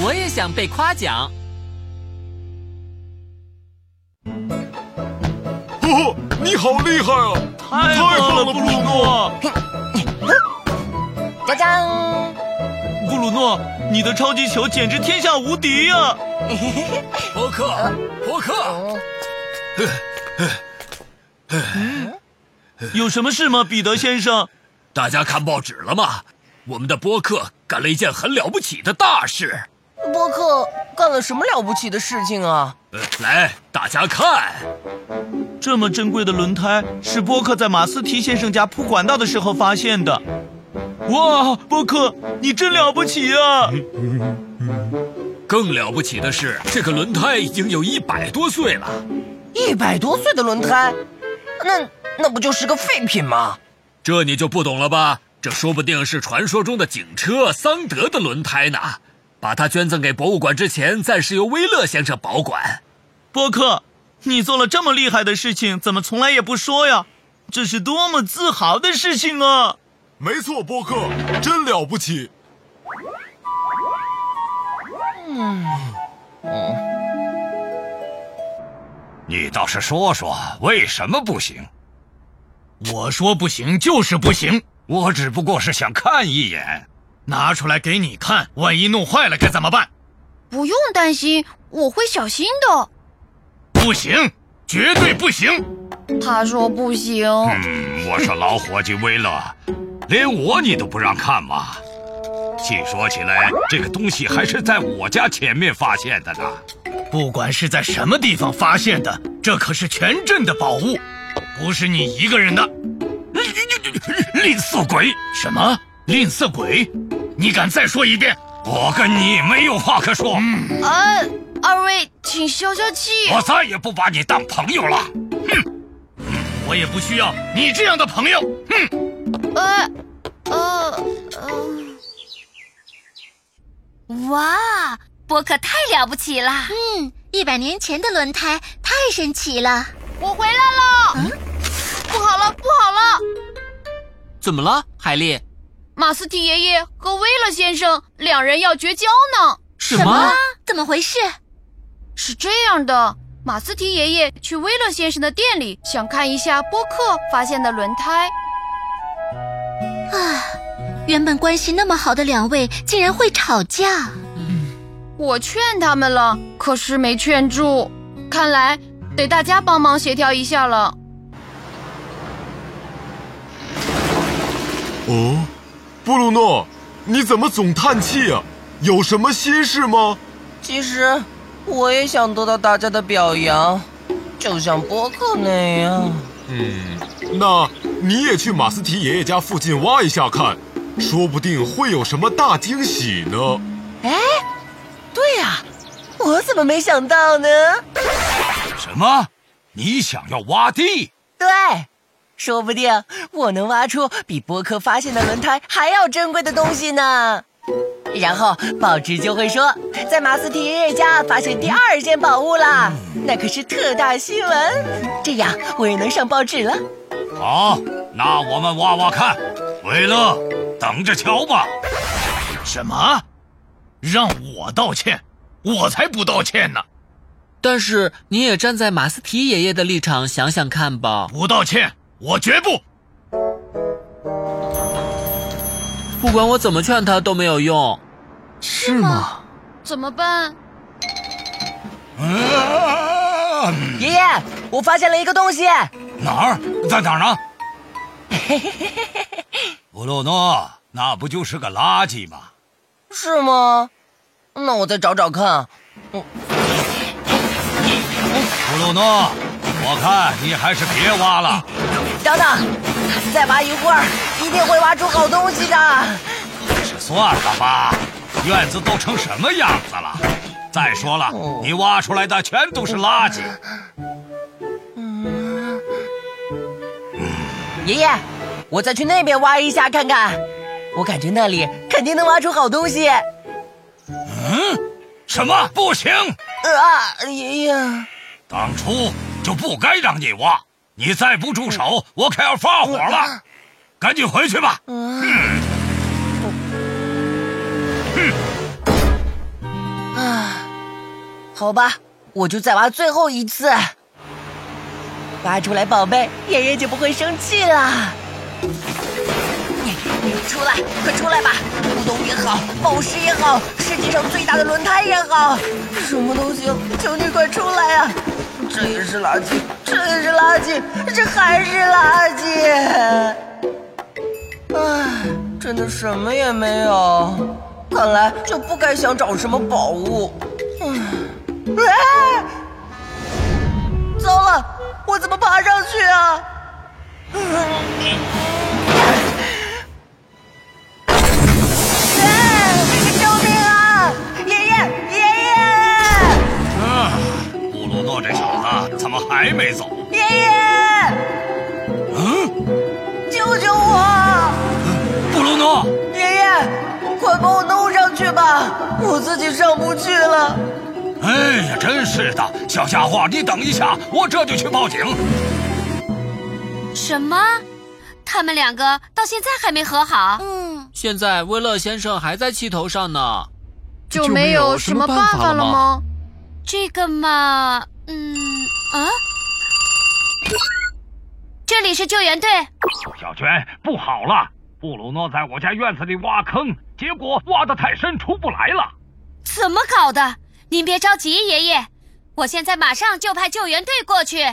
我也想被夸奖。哦，你好厉害啊！太棒了，布鲁诺！锵锵！布鲁诺，你的超级球简直天下无敌呀！波克，波克，有什么事吗，彼得先生？大家看报纸了吗？我们的波克干了一件很了不起的大事。波克干了什么了不起的事情啊？呃，来，大家看，这么珍贵的轮胎是波克在马斯提先生家铺管道的时候发现的。哇，波克，你真了不起啊！更了不起的是，这个轮胎已经有一百多岁了。一百多岁的轮胎，那那不就是个废品吗？这你就不懂了吧？这说不定是传说中的警车桑德的轮胎呢。把它捐赠给博物馆之前，暂时由威勒先生保管。波克，你做了这么厉害的事情，怎么从来也不说呀？这是多么自豪的事情啊！没错，波克真了不起。嗯嗯，你倒是说说，为什么不行？我说不行就是不行，我只不过是想看一眼。拿出来给你看，万一弄坏了该怎么办？不用担心，我会小心的。不行，绝对不行。他说不行。嗯，我说老伙计威勒，连我你都不让看吗？细说起来，这个东西还是在我家前面发现的呢。不管是在什么地方发现的，这可是全镇的宝物，不是你一个人的。吝啬鬼！什么吝啬鬼？你敢再说一遍？我跟你没有话可说。嗯、呃，二位，请消消气。我再也不把你当朋友了。哼，我也不需要你这样的朋友。哼。呃，呃，呃。哇，波克太了不起了。嗯，一百年前的轮胎太神奇了。我回来了。嗯，不好了，不好了。怎么了，海莉？马斯提爷爷和威勒先生两人要绝交呢。什么？怎么回事？是这样的，马斯提爷爷去威勒先生的店里，想看一下波克发现的轮胎。啊，原本关系那么好的两位竟然会吵架。嗯，我劝他们了，可是没劝住，看来得大家帮忙协调一下了。哦。布鲁诺，你怎么总叹气啊？有什么心事吗？其实，我也想得到大家的表扬，就像波克那样。嗯，那你也去马斯提爷爷家附近挖一下看，说不定会有什么大惊喜呢。哎，对呀，我怎么没想到呢？什么？你想要挖地？对。说不定我能挖出比波克发现的轮胎还要珍贵的东西呢，然后报纸就会说，在马斯提爷爷家发现第二件宝物啦，那可是特大新闻，这样我也能上报纸了。好，那我们挖挖看，维勒，等着瞧吧。什么？让我道歉？我才不道歉呢！但是你也站在马斯提爷爷的立场想想看吧。不道歉。我绝不！不管我怎么劝他都没有用，是吗？怎么办？爷爷，我发现了一个东西。哪儿？在哪儿呢？布鲁诺，那不就是个垃圾吗？是吗？那我再找找看。布鲁诺，我看你还是别挖了。等等，再挖一会儿，一定会挖出好东西的。还是算了吧，院子都成什么样子了？再说了，你挖出来的全都是垃圾。嗯，爷爷，我再去那边挖一下看看，我感觉那里肯定能挖出好东西。嗯？什么？不行！啊，爷爷，当初就不该让你挖。你再不住手，我可要发火了！赶紧回去吧。嗯。啊，好吧，我就再挖最后一次。挖出来，宝贝，爷爷就不会生气了。出来，快出来吧！古董也好，宝石也好，世界上最大的轮胎也好，什么都行，求你快出来啊！这也是垃圾，这也是垃圾，这还是垃圾。唉，真的什么也没有，看来就不该想找什么宝物。唉，糟了，我怎么爬上去啊？怎么还没走？爷爷！嗯，救救我！布鲁诺！爷爷，快把我弄上去吧，我自己上不去了。哎呀，真是的，小家伙，你等一下，我这就去报警。什么？他们两个到现在还没和好？嗯，现在威勒先生还在气头上呢，就没有什么办法了吗？这个嘛，嗯啊，这里是救援队。小娟，不好了！布鲁诺在我家院子里挖坑，结果挖得太深，出不来了。怎么搞的？您别着急，爷爷，我现在马上就派救援队过去。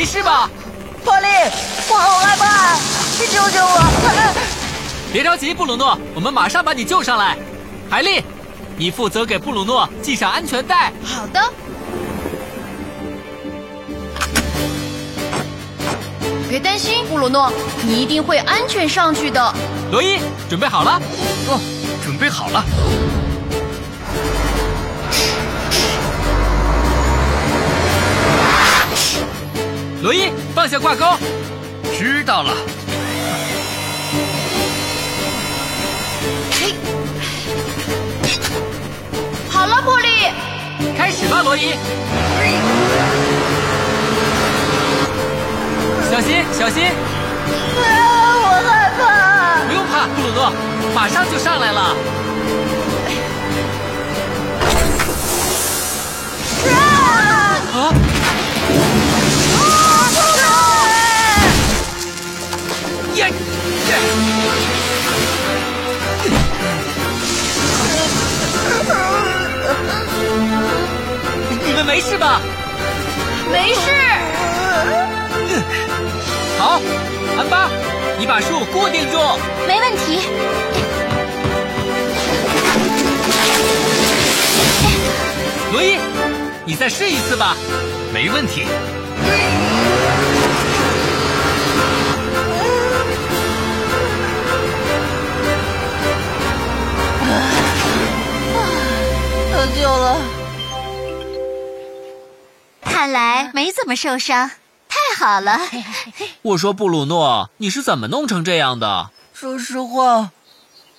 没事吧？波利，我好害怕，你救救我！别着急，布鲁诺，我们马上把你救上来。海莉，你负责给布鲁诺系上安全带。好的。别担心，布鲁诺，你一定会安全上去的。罗伊，准备好了？哦，准备好了。罗伊，放下挂钩。知道了。好了，波利，开始吧，罗伊。小心，小心！啊，我害怕。不用怕，布鲁诺，马上就上来了。没事。好，安巴，你把树固定住。没问题。罗伊，你再试一次吧。没问题。得救了。看来没怎么受伤，太好了。我说布鲁诺，你是怎么弄成这样的？说实话，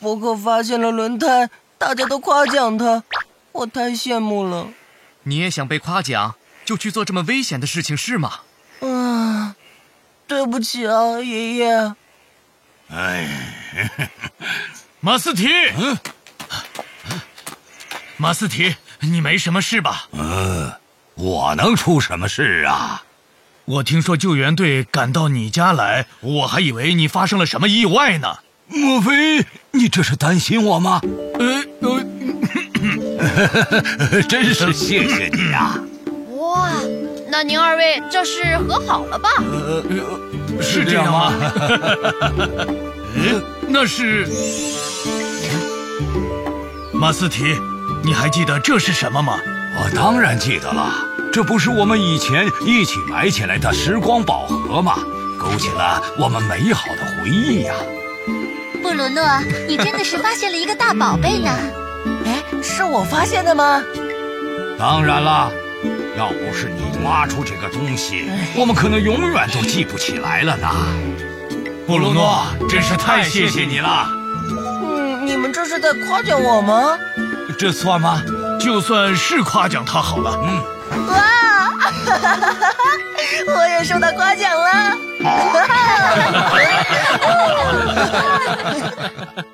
伯克发现了轮胎，大家都夸奖他，我太羡慕了。你也想被夸奖，就去做这么危险的事情是吗？嗯，对不起啊，爷爷。哎，马斯提，嗯，马斯提，你没什么事吧？呃，我能出什么事啊？我听说救援队赶到你家来，我还以为你发生了什么意外呢。莫非你这是担心我吗？呃呃，真是谢谢你啊！哇，那您二位这是和好了吧？呃，是这样吗？呃，那是马斯提，你还记得这是什么吗？我当然记得了，这不是我们以前一起埋起来的时光宝盒吗？勾起了我们美好的回忆呀。布鲁诺，你真的是发现了一个大宝贝呢！哎，是我发现的吗？当然啦，要不是你挖出这个东西，我们可能永远都记不起来了呢。布鲁诺，真是太谢谢你了。嗯，你们这是在夸奖我吗？这算吗？就算是夸奖他好了。嗯。哇，我也受到夸奖了。哈哈哈哈哈！